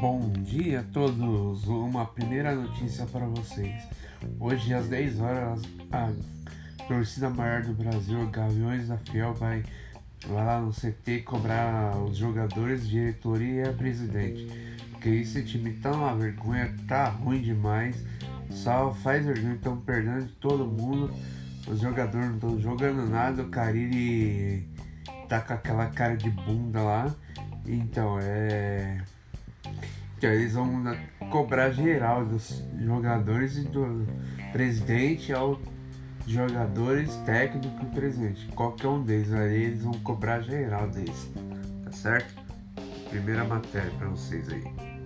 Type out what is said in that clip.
Bom dia a todos! Uma primeira notícia para vocês. Hoje às 10 horas a torcida maior do Brasil, Gaviões da Fiel, vai lá no CT cobrar os jogadores, diretoria e presidente. Porque esse time tá uma vergonha, tá ruim demais. Só faz vergonha, estão perdendo de todo mundo. Os jogadores não estão jogando nada. O Cariri tá com aquela cara de bunda lá. Então é que eles vão cobrar geral dos jogadores e do presidente ao jogadores, técnico e presidente. Qualquer um deles aí, eles vão cobrar geral deles. Tá certo? Primeira matéria para vocês aí.